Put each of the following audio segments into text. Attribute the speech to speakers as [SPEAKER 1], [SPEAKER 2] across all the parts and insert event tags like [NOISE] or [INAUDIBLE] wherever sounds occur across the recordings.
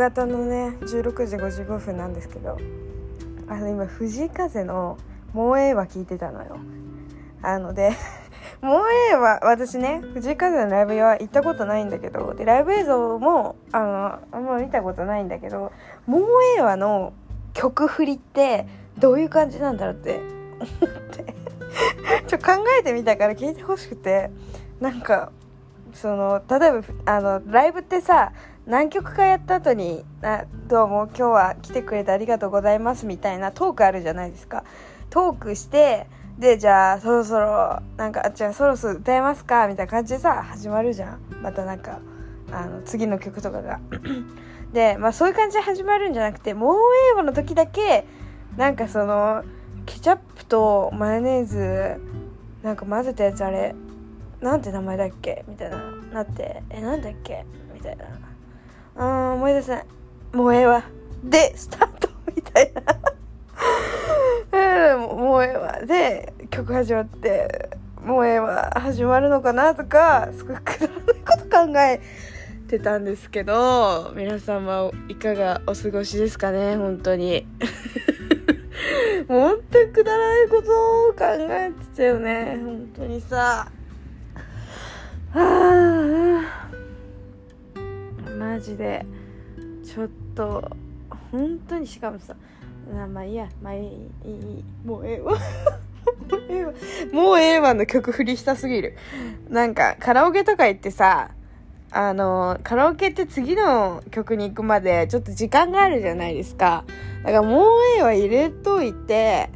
[SPEAKER 1] 方のね16時55分なんですけどあの今藤井風の「もうええわ」聞いてたのよ。あのでもうええわ私ね藤井風のライブは行ったことないんだけどでライブ映像もあのあんま見たことないんだけどもうええわの曲振りってどういう感じなんだろうって思って。[LAUGHS] ちょ考えてみたから聞いてほしくて。なんかその例えばあのライブってさ何曲かやった後にあ「どうも今日は来てくれてありがとうございます」みたいなトークあるじゃないですか。トークしてでじゃあそろそろなんかあじゃあそろそろ歌えますかみたいな感じでさ始まるじゃん。またなんかあの次の曲とかが。[CLEARS THROAT] でまあそういう感じで始まるんじゃなくてもう英語の時だけなんかそのケチャップとマヨネーズなんか混ぜたやつあれなんて名前だっけ？みたいななってえなんだっけ？みたいな。あー思い出せない。もうええわでスタートみたいな。[LAUGHS] えーもうええわで曲始まってもうええわ始まるのかなとかすごいくだらないこと考えてたんですけど皆様いかがお過ごしですかね本当に。[LAUGHS] もう本当にくだらないことを考えてたよね本当にさ。はあ。マジで。ちょっと本当にしかもさまあいいやまあいいいいもうええわ。もうええわ。もうええわの曲振りしたすぎる。なんかカラオケとか行ってさあのカラオケって次の曲に行くまでちょっと時間があるじゃないですか。だからもうええわ入れといて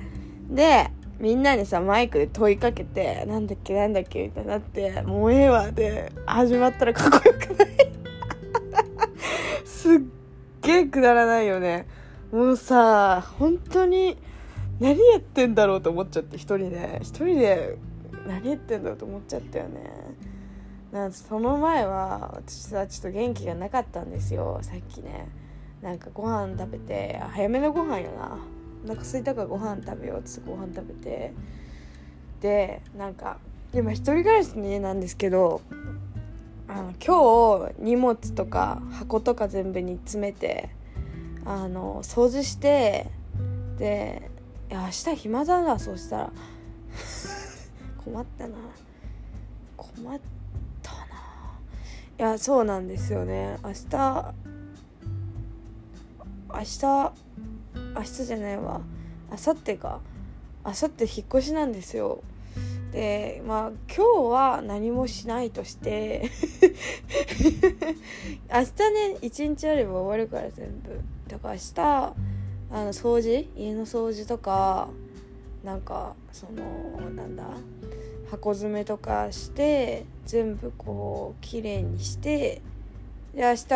[SPEAKER 1] でみんなにさマイクで問いかけてなんだっけなんだっけみたいになってもうええわで始まったらかっこよくない？すっげえくだらないよね。もうさ本当に何やってんだろうと思っちゃって一人で。一人で何やってんだろうと思っちゃったよね。なんその前は私さちょっと元気がなかったんですよ。さっきね。なんかご飯食べて早めのご飯よな。お腹空いたからご飯食べよう。っつってご飯食べて。でなんか今一人暮らしの家なんですけどあの今日荷物とか箱とか全部に詰めてあの掃除してで明日暇だなそうしたら。[LAUGHS] 困ったな。困ったな。いやそうなんですよね。明日明日明日じゃないわ。明後日か。明後日引っ越しなんですよ。でまあ今日は何もしないとして明日ね一日あれば終わるから全部。だから明日あの掃除家の掃除とかなんかそのなんだ箱詰めとかして全部こう綺麗にしてで明日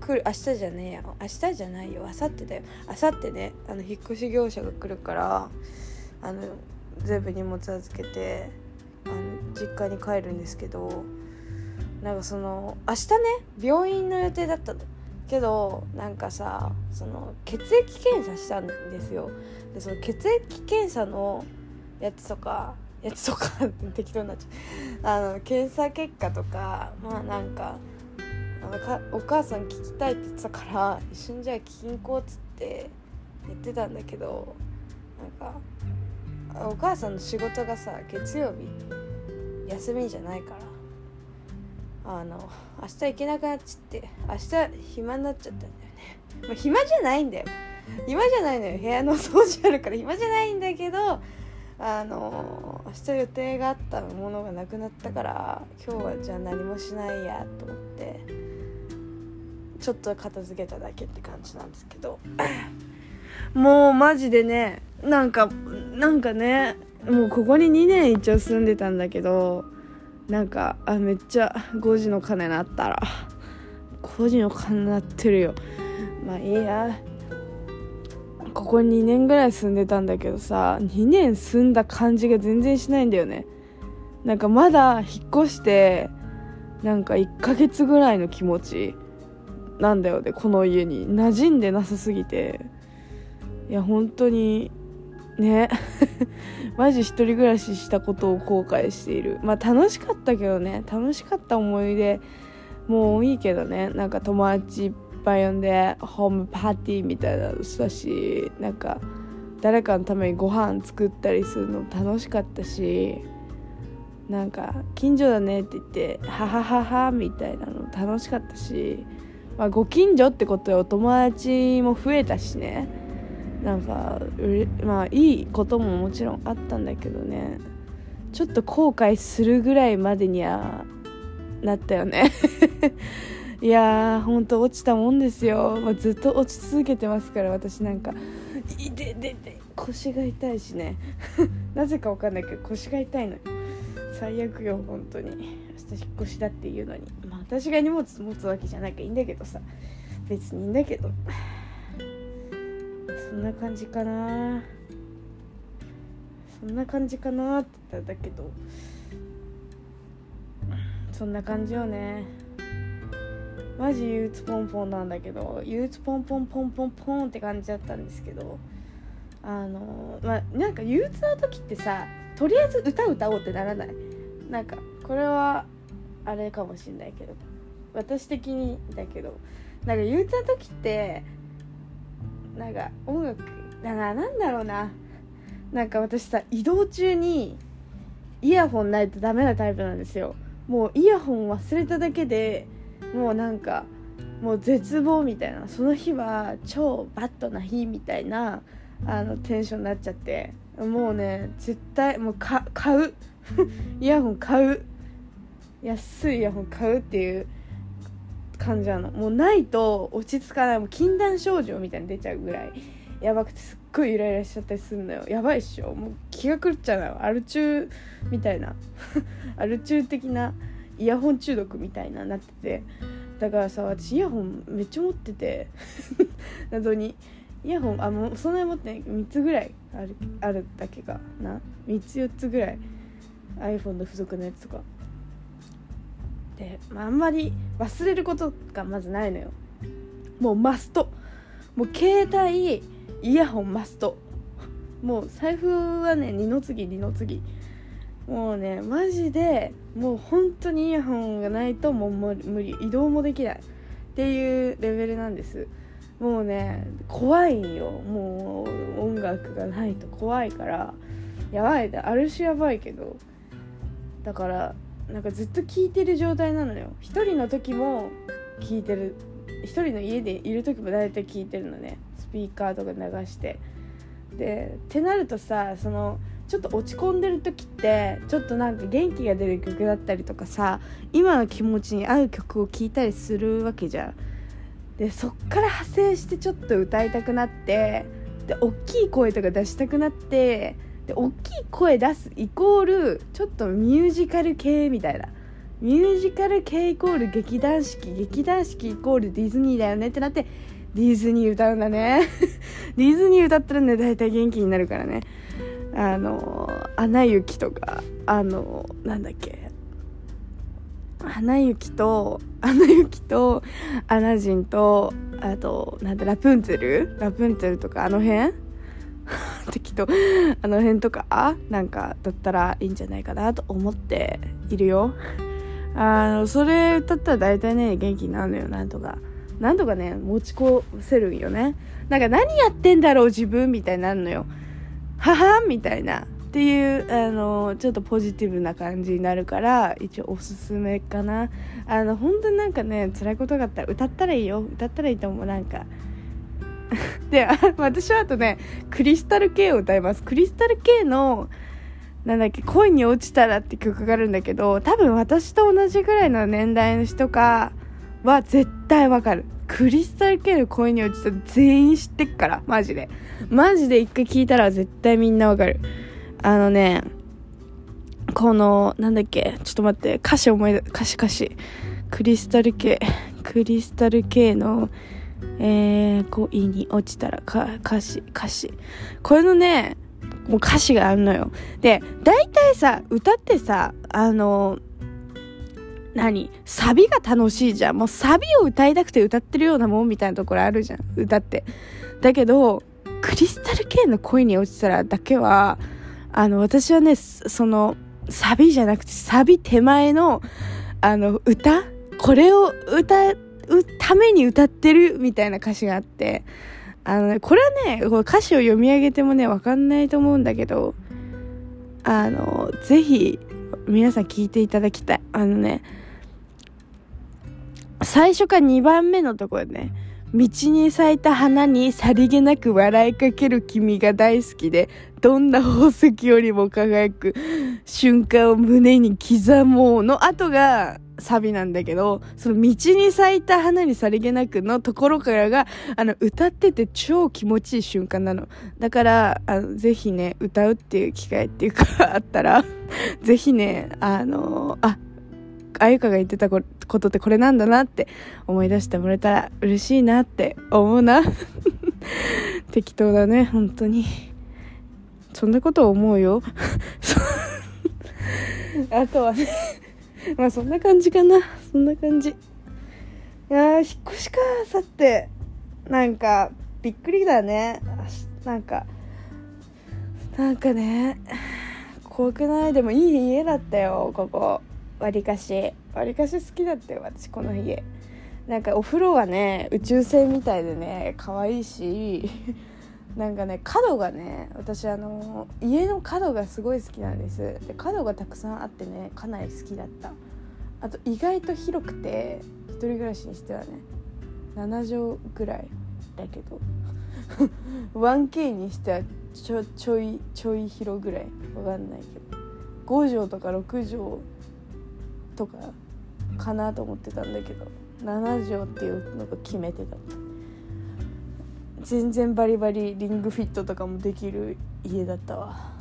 [SPEAKER 1] 来る明日じゃねえや。明日じゃないよ。明後日だよ。明後日ねあの引っ越し業者が来るからあの全部荷物預けてあの実家に帰るんですけどなんかその明日ね病院の予定だったけどなんかさその血液検査したんですよ。でその血液検査のやつとかやつとか [LAUGHS] 適当になっちゃう。あの検査結果とかまあなんかあのかお母さん聞きたいって言ってたから一緒にじゃあ聞きに行こうっつって言ってたんだけどなんかお母さんの仕事がさ月曜日休みじゃないから。あの明日行けなくなっちゃって明日暇になっちゃったんだよね、[LAUGHS] まあ、暇じゃないんだよ。暇じゃないのよ。部屋の掃除あるから。暇じゃないんだけどあの明日予定があったものがなくなったから今日はじゃあ何もしないやと思ってちょっと片付けただけって感じなんですけど。もうマジでねなんかなんかねもうここに2年一応住んでたんだけどなんかあめっちゃ5時の鐘鳴ったら5時の鐘鳴ってるよ。まあいいや。ここ2年ぐらい住んでたんだけどさ2年住んだ感じが全然しないんだよね。なんかまだ引っ越してなんか1ヶ月ぐらいの気持ちなんだよねこの家に。馴染んでなさすぎて。いや本当にね。[LAUGHS] マジ一人暮らししたことを後悔している。まあ楽しかったけどね。楽しかった思い出。もういいけどね。なんか友達いっぱい呼んでホームパーティーみたいなのしたしなんか誰かのためにご飯作ったりするの楽しかったしなんか近所だねって言ってははははみたいなの楽しかったし、まあ、ご近所ってことでお友達も増えたしね。なんかまあいいことももちろんあったんだけどね。ちょっと後悔するぐらいまでにはなったよね。[LAUGHS] いやーほんと落ちたもんですよ、まあ、ずっと落ち続けてますから私なんか。いててて腰が痛いしね。[LAUGHS] なぜかわかんないけど腰が痛いの最悪よ本当に。明日引っ越しだっていうのに。まあ私が荷物持つわけじゃなきゃいいんだけどさ。別にいいんだけど。そんな感じかな。そんな感じかなって言ったんだけど。そんな感じよね。マジ憂鬱ポンポンなんだけど。憂鬱ポンポンポンポンポンって感じだったんですけど。あのまあなんか憂鬱な時ってさとりあえず歌歌おうってならない？なんかこれはあれかもしんないけど。私的にだけど。なんか憂鬱な時ってなんか音楽だなんだろうな。なんか私さ移動中にイヤホンないとダメなタイプなんですよ。もうイヤホン忘れただけでもうなんかもう絶望みたいな。その日は超バッドな日みたいなあのテンションになっちゃって。もうね絶対もう買う。[LAUGHS] イヤホン買う。安いイヤホン買うっていう感じなの。もうないと落ち着かない。もう禁断症状みたいに出ちゃうぐらい。やばくてすっごいイライラしちゃったりするのよ。やばいっしょ。もう気が狂っちゃうのよアル中みたいな。[LAUGHS] アル中的な。イヤホン中毒みたいななってて。だからさ私イヤホンめっちゃ持ってて。[LAUGHS] 謎に。イヤホンあもうそんなに持ってない。3つぐらい。あるあるだけかな。3つ4つぐらい。iPhone の付属のやつとか。で、まあ、あんまり忘れることがまずないのよ。もうマスト。もう携帯イヤホンマスト。もう財布はね二の次二の次。もうねマジでもう本当にイヤホンがないともう無理移動もできない。っていうレベルなんです。もうね怖いよ。もう音楽がないと怖いから。やばい。あるしやばいけど。だからなんかずっと聴いてる状態なのよ。一人の時も聴いてる。一人の家でいる時も大体聴いてるのね。スピーカーとか流して。でってなるとさそのちょっと落ち込んでる時ってちょっとなんか元気が出る曲だったりとかさ今の気持ちに合う曲を聴いたりするわけじゃん。でそっから派生してちょっと歌いたくなってで大きい声とか出したくなってで大きい声出すイコールちょっとミュージカル系みたいな。ミュージカル系イコール劇団四季劇団四季イコールディズニーだよねってなってディズニー歌うんだね。[LAUGHS] ディズニー歌ったらね大体元気になるからね。あの「アナ雪」とかあのなんだっけ「アナ雪」と「アナ雪」と「アナジン」とあとなんだラプンツェル？ラプンツェルとかあの辺？[LAUGHS] 適当。あの辺とかなんかだったらいいんじゃないかなと思っているよ。あのそれ歌ったら大体ね元気になるのよ。なんとか。なんとかね持ち越せるんよね。なんか何やってんだろう自分みたいになるのよ。ははみたいな。っていうあのちょっとポジティブな感じになるから一応おすすめかな。あの本当になんかね辛いことがあったら歌ったらいいよ。歌ったらいいと思う。なんかで私はあとねクリスタル K を歌います。クリスタル K のなんだっけ恋に落ちたらって曲があるんだけど多分私と同じぐらいの年代の人かは絶対わかる。クリスタル系の恋に落ちた全員知ってっからマジで。マジで一回聞いたら絶対みんなわかる。あのねこのなんだっけちょっと待って歌詞思い出歌詞歌詞。クリスタル系クリスタル系のえー、恋に落ちたらか歌詞歌詞。これのねもう歌詞があるのよ。で大体さ歌ってさあの何サビが楽しいじゃん。もうサビを歌いたくて歌ってるようなもんみたいなところあるじゃん。歌って。だけどクリスタル系の恋に落ちたらだけはあの私はねそのサビじゃなくてサビ手前のあの歌？これを歌ってために歌ってるみたいな歌詞があってあのねこれはねこれ歌詞を読み上げてもね分かんないと思うんだけどあのぜひ皆さん聞いていただきたい。あのね最初から2番目のところでね道に咲いた花にさりげなく笑いかける君が大好きで、どんな宝石よりも輝く瞬間を胸に刻もうの後がサビなんだけど、その道に咲いた花にさりげなくのところからが、あの、歌ってて超気持ちいい瞬間なの。だから、あの、ぜひね、歌うっていう機会っていうかあったら、[LAUGHS] ぜひね、あの、あ、あゆかが言ってたことってこれなんだなって思い出してもらえたら嬉しいなって思うな。[LAUGHS] 適当だね本当に。そんなこと思うよ。[LAUGHS] あとはね [LAUGHS] まあそんな感じかな。そんな感じ。いや引っ越しかさってなんかびっくりだね。なんかなんかね怖くない？でもいい家だったよここ。わりかし。わりかし好きだったよ私この家。なんかお風呂はね宇宙船みたいでね可愛いし。なんかね角がね私あの家の角がすごい好きなんです。で角がたくさんあってねかなり好きだった。あと意外と広くて一人暮らしにしてはね7畳ぐらいだけど [LAUGHS] 1K にしてはちょちょいちょい広ぐらい。わかんないけど。5畳とか6畳とかかなと思ってたんだけど7畳っていうのが決めてた。全然バリバリリングフィットとかもできる家だったわ。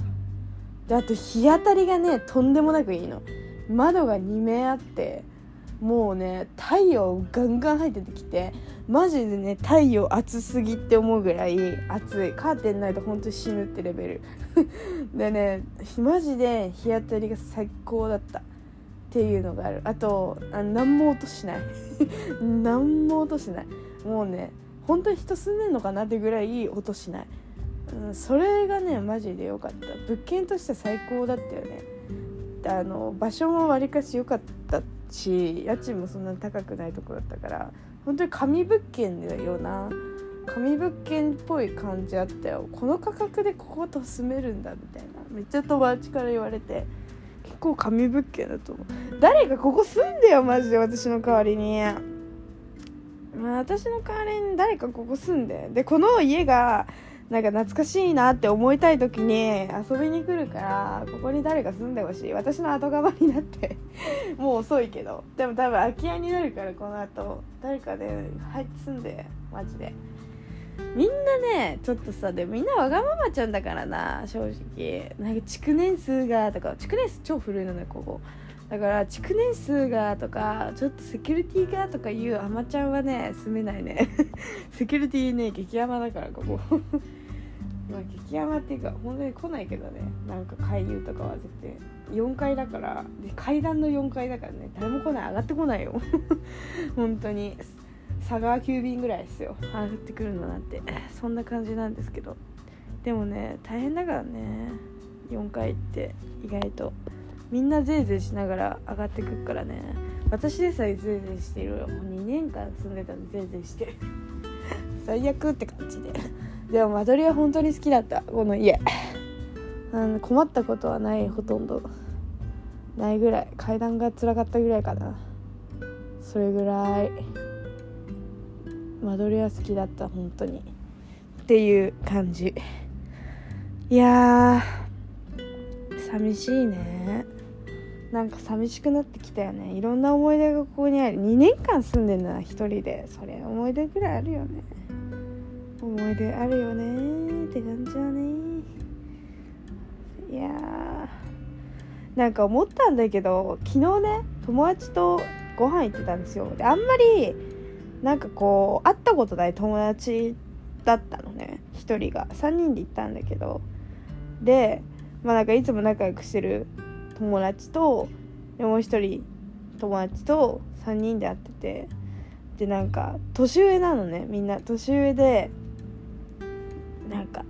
[SPEAKER 1] であと日当たりがねとんでもなくいいの。窓が2面あってもうね太陽ガンガン入っててきてマジでね太陽暑すぎって思うぐらい暑い。カーテンないとほんと死ぬってレベル。[LAUGHS] でねマジで日当たりが最高だった。っていうのがある。あとあ何も音しない。[LAUGHS] 何も音しない。もうね本当に人住んでんのかなってぐらい音しない、うん、それがねマジで良かった。物件として最高だったよね。あの場所もわりかし良かったし家賃もそんなに高くないとこだったから本当に紙物件だよな。紙物件っぽい感じあったよ。この価格でここと住めるんだみたいな。めっちゃ友達から言われて結構神物件だと思う。誰かここ住んでよマジで私の代わりに。まあ私の代わりに誰かここ住んででこの家がなんか懐かしいなって思いたい時に遊びに来るからここに誰か住んでほしい。私の後釜になって [LAUGHS] もう遅いけど。でも多分空き家になるからこの後誰かね入って住んでマジで。みんなねちょっとさでもみんなわがままちゃんだからな正直。なんか築年数がとか築年数超古いのねここ。だから築年数がとかちょっとセキュリティがとかいうあまちゃんはね住めないね。[LAUGHS] セキュリティね激ヤマだからここ。[LAUGHS] まあ激ヤマっていうか本当に来ないけどね。なんか回遊とかは絶対。4階だから。で階段の4階だからね。誰も来ない。上がってこないよ。[LAUGHS] 本当に。佐川急便ぐらいですよ。上がってくるのなんて。そんな感じなんですけど。でもね大変だからね。4階って意外と。みんなぜいぜいしながら上がってくるからね。私でさえぜいぜいしてるよ。もう2年間住んでたんでぜいぜいして。[LAUGHS] 最悪って感じで。でも間取りは本当に好きだった。この家。あの困ったことはないほとんど。ないぐらい。階段が辛かったぐらいかな。それぐらい。間取りは好きだった。本当に。っていう感じ。いや寂しいね。なんか寂しくなってきたよね。いろんな思い出がここにある。2年間住んでんだな一人で。それ思い出ぐらいあるよね。思い出あるよね。って感じだね。いやー。なんか思ったんだけど昨日ね友達とご飯行ってたんですよ。であんまりなんかこう会ったことない友達だったのね。1人が。3人で行ったんだけど。でまあなんかいつも仲良くしてる友達ともう一人友達と3人で会っててでなんか年上なのねみんな。年上でなんか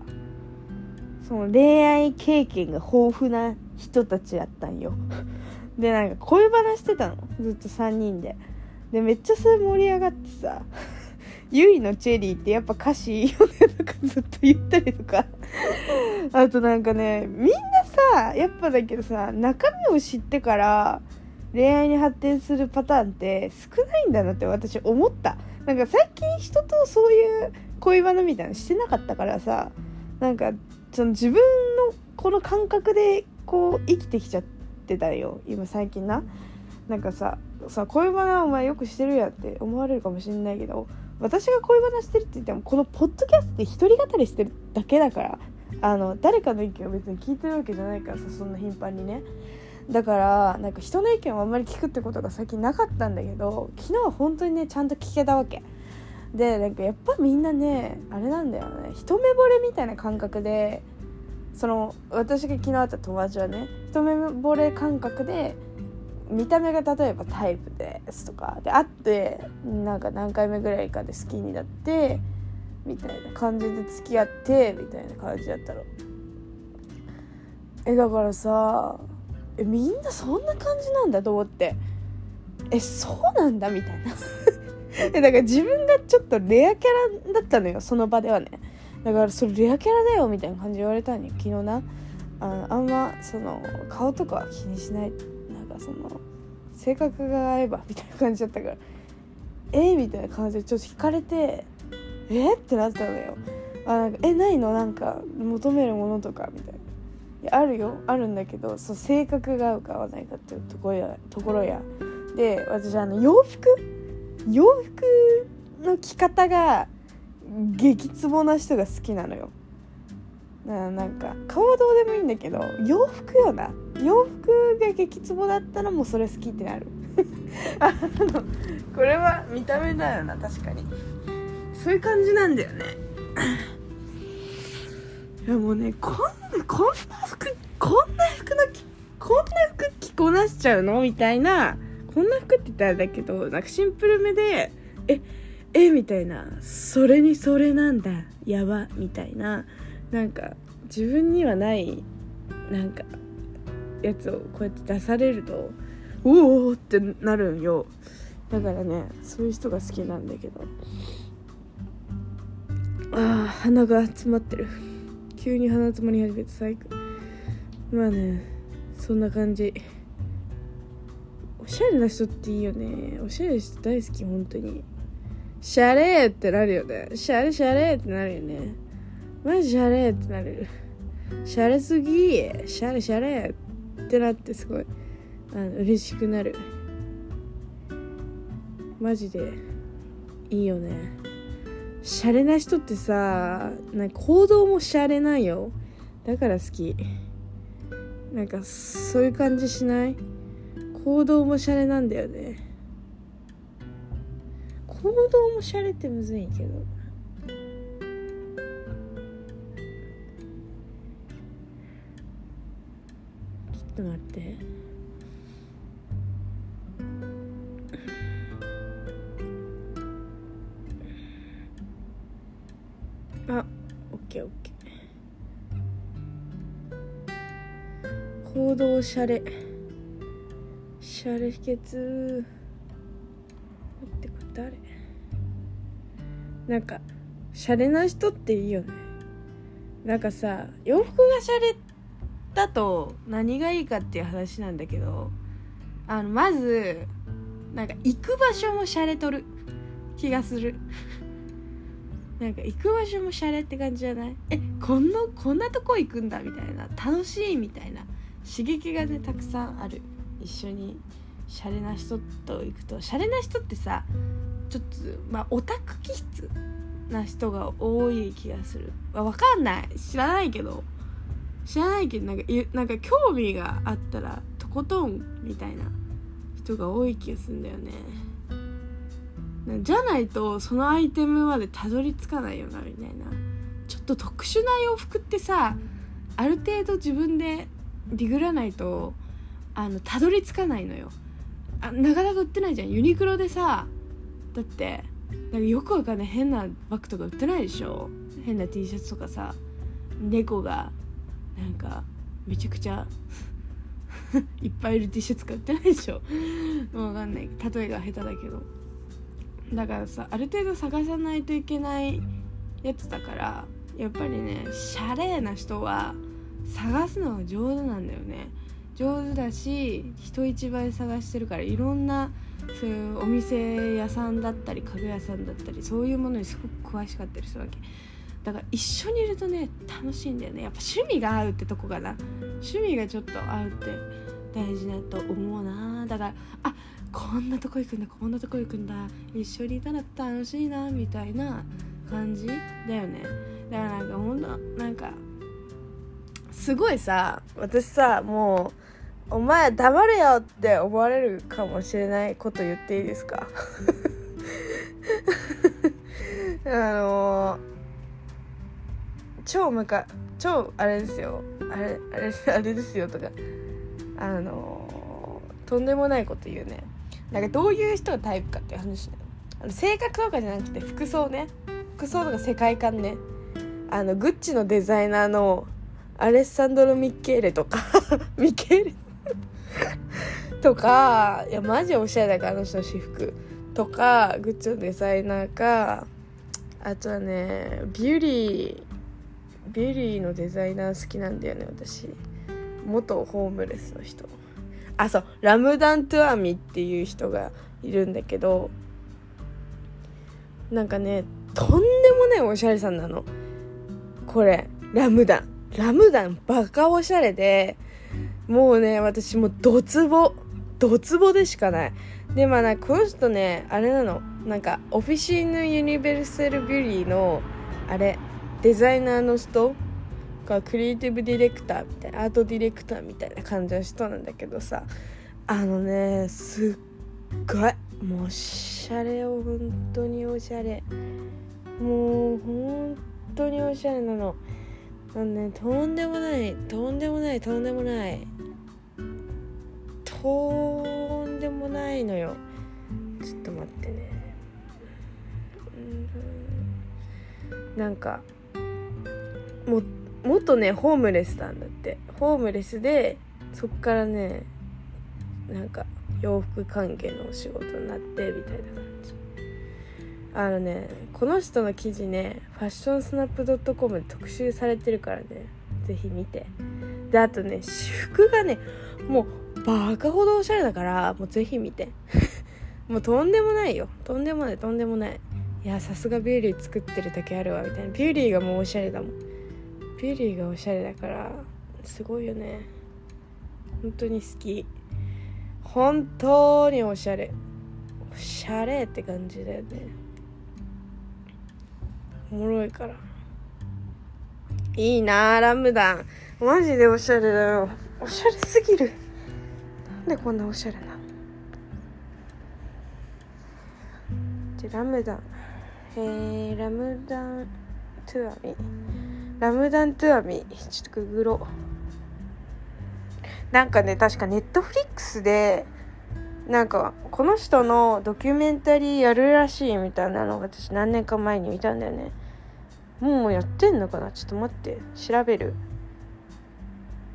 [SPEAKER 1] その恋愛経験が豊富な人たちやったんよ。でなんか恋話してたの。ずっと3人で。でめっちゃそれ盛り上がってさゆいのチェリーってやっぱ歌詞いいよねとかずっと言ったりとか。あとなんかねみんなさやっぱだけどさ中身を知ってから恋愛に発展するパターンって少ないんだなって私思った。なんか最近人とそういう恋バナみたいなのしてなかったからさなんかその自分のこの感覚でこう生きてきちゃってたよ。今最近な。なんかささ恋バナお前よくしてるやんって思われるかもしれないけど私が恋バナしてるって言ってもこのポッドキャストで一人語りしてるだけだからあの誰かの意見を別に聞いてるわけじゃないからさそんな頻繁にね。だからなんか人の意見をあんまり聞くってことが最近なかったんだけど昨日は本当にねちゃんと聞けたわけ。でなんかやっぱみんなねあれなんだよね。一目惚れみたいな感覚でその私が昨日会った友達はね一目惚れ感覚で見た目が例えばタイプですとか。で会ってなんか何回目ぐらいかで好きになってみたいな感じで付き合ってみたいな感じだったの。えだからさえみんなそんな感じなんだと思って。えそうなんだみたいな。[LAUGHS] えだから自分がちょっとレアキャラだったのよその場ではね。だからそれレアキャラだよみたいな感じ言われたんよ昨日な。ああんまその顔とかは気にしない。なんかその性格が合えばみたいな感じだったから。えー、みたいな感じでちょっと引かれて。え、ってなったのよ。あなんかえないの？なんか求めるものとかみたいな。いあるよ。あるんだけどそう性格が合うか合わないかっていうところやところや。で私あの洋服？洋服の着方が激ツボな人が好きなのよ。ななんか顔はどうでもいいんだけど洋服よな。洋服が激ツボだったらもうそれ好きってなる。[LAUGHS] あのこれは見た目だよな確かに。そういう感じなんだよね。いやもうねこんなこんな服こんな服のこんな服着こなしちゃうの？みたいなこんな服って言ったらだけどなんかシンプルめでええみたいなそれにそれなんだやばみたいななんか自分にはないなんかやつをこうやって出されるとおおってなるんよ。だからねそういう人が好きなんだけど。ああ鼻が詰まってる。急に鼻詰まり始めて最高まあねそんな感じ。おしゃれな人っていいよね。おしゃれな人大好き本当に。シャレーってなるよね。シャレシャレってなるよね。マジシャレーってなる。シャレすぎ。シャレシャレってなってすごい。あの嬉しくなる。マジでいいよね。シャレな人ってさなんか行動もシャレないよ。だから好き。なんかそういう感じしない？行動もシャレなんだよね。行動もシャレってむずいけど。ちょっと待って。あオッケーオッケー行動シャレ。シャレ秘訣。ってこれ誰？なんかシャレな人っていいよね。なんかさ洋服がシャレだと何がいいかっていう話なんだけどあのまずなんか行く場所もシャレとる気がする。なんか行く場所もシャレって感じじゃない？えこんなこんなとこ行くんだみたいな。楽しいみたいな。刺激がねたくさんある。一緒にシャレな人と行くと。シャレな人ってさちょっとまあオタク気質な人が多い気がする。わかんない。知らないけど。知らないけどなんかなんか興味があったらとことんみたいな人が多い気がするんだよねじゃないとそのアイテムまでたどり着かないよなみたいな。ちょっと特殊な洋服ってさある程度自分でディグらないとあのたどり着かないのよ。あなかなか売ってないじゃん。ユニクロでさだってなんかよくわかんない変なバッグとか売ってないでしょ。変な T シャツとかさ猫がなんかめちゃくちゃ [LAUGHS] いっぱいいる T シャツ買ってないでしょ。分かんない。例えが下手だけど。だからさある程度探さないといけないやつだからやっぱりねシャレな人は探すのが上手なんだよね。上手だし人一倍探してるからいろんなそういうお店屋さんだったり家具屋さんだったりそういうものにすごく詳しかったりするわけ。だから一緒にいるとね楽しいんだよね。やっぱ趣味が合うってとこがな。趣味がちょっと合うって大事だと思うな。だからあこんなとこ行くんだこんなとこ行くんだ一緒にいたら楽しいなみたいな感じだよね。だからなんかほんとなんかすごいさ私さもうお前黙れよって思われるかもしれないこと言っていいですか？[LAUGHS] あの超むか超あれですよ。あれあれあれですよとかあのとんでもないこと言うね。なんかどういう人がタイプかっていう話あの性格とかじゃなくて服装ね。服装とか世界観ね。あのグッチのデザイナーのアレッサンドロ・ミッケーレとか。[LAUGHS] ミケーレ。[LAUGHS] とかいやマジおしゃれだからあの人の私服。とかグッチのデザイナーか。あとはねビューリービューリーのデザイナー好きなんだよね私。元ホームレスの人。あそう。ラムダン・トゥアミっていう人がいるんだけどなんかねとんでもないおしゃれさんなの。これ。ラムダン。ラムダンバカおしゃれでもうね私もドツボ。ドツボでしかない。でまあなこの人ねあれなの。なんかオフィシーヌ・ユニベルサル・ビュリーのあれデザイナーの人がクリエイティブディレクターみたいなアートディレクターみたいな感じの人なんだけどさあのねすっごいもうおしゃれを本当におしゃれ。もう本当におしゃれなの。あのねとんでもないとんでもないとんでもない。とんでもないのよ。ちょっと待ってね。なんかも元ねホームレスなんだって。ホームレスでそっからねなんか洋服関係のお仕事になってみたいな感じ。あのねこの人の記事ねファッションスナップ .com で特集されてるからね是非見て。であとね私服がねもうバカほどおしゃれだからもう是非見て。[LAUGHS] もうとんでもないよ。とんでもないとんでもない。いやさすがビュリー作ってるだけあるわみたいな。ビュリーがもうおしゃれだもん。ビュリーがおしゃれだからすごいよね。本当に好き。本当におしゃれ。おしゃれって感じだよね。おもろいから。いいなラムダン。マジでおしゃれだよ。おしゃれすぎる。なんでこんなおしゃれなでラムダン。えー、ラムダントゥアミラムダントゥアミちょっとググろなんかね確かネットフリックスでなんかこの人のドキュメンタリーやるらしいみたいなのを私何年か前に見たんだよね。もうやってんのかな？ちょっと待って。調べる。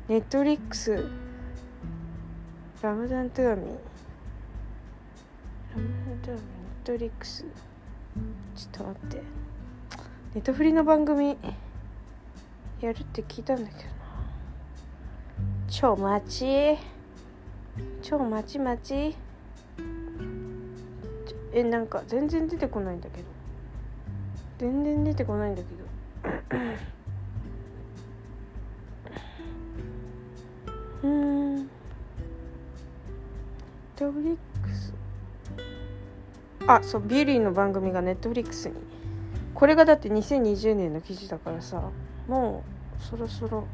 [SPEAKER 1] ネットフリックスラムダントゥアミラムダントゥアミネットフリックス。ちょっと待って。ネットフリの番組やるって聞いたんだけどな。超待ち。超待ち待ち。えなんか全然出てこないんだけど。全然出てこないんだけど。うん。ネットフリックス。あそうビューリーの番組がネットフリックスに。これがだって2020年の記事だからさ。もうそろそろ。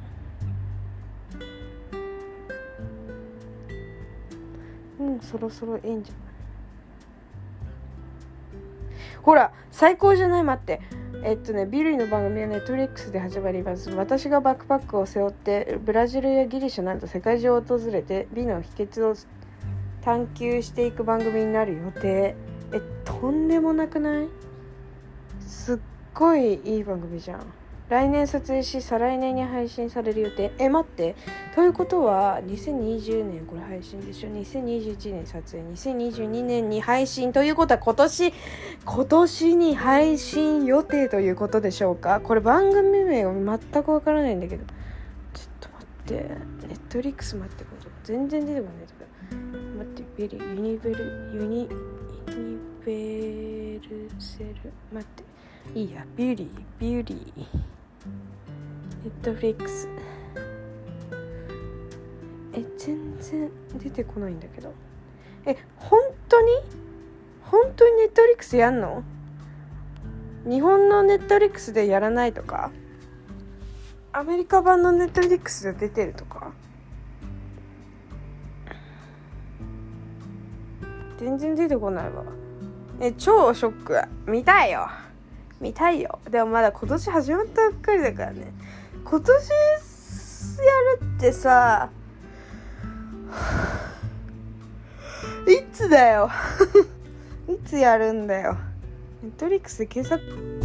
[SPEAKER 1] もうそろそろええんじゃない？ほら最高じゃない？待って。えっとねビルの番組はネットリックスで始まります。私がバックパックを背負ってブラジルやギリシャなど世界中を訪れて美の秘訣を探求していく番組になる予定。えとんでもなくない？すっごいいい番組じゃん。来年撮影し再来年に配信される予定。え待って。ということは2020年これ配信でしょ？2021年撮影。2022年に配信ということは今年今年に配信予定ということでしょうか？これ番組名が全くわからないんだけど。ちょっと待って。ネットリックス待ってこと全然出てこないとか。待ってベリユニベルユニユニベルセル待って。いいやビューリービュリーネットフリックスえ全然出てこないんだけど。え本当に？本当にネットフリックスやんの？日本のネットフリックスでやらないとか？アメリカ版のネットフリックスで出てるとか？全然出てこないわ。え超ショック。見たいよ。見たいよ。でもまだ今年始まったばっかりだからね。今年やるってさ [SIGHS] いつだよ？[LAUGHS] いつやるんだよ？ネットリックスで検索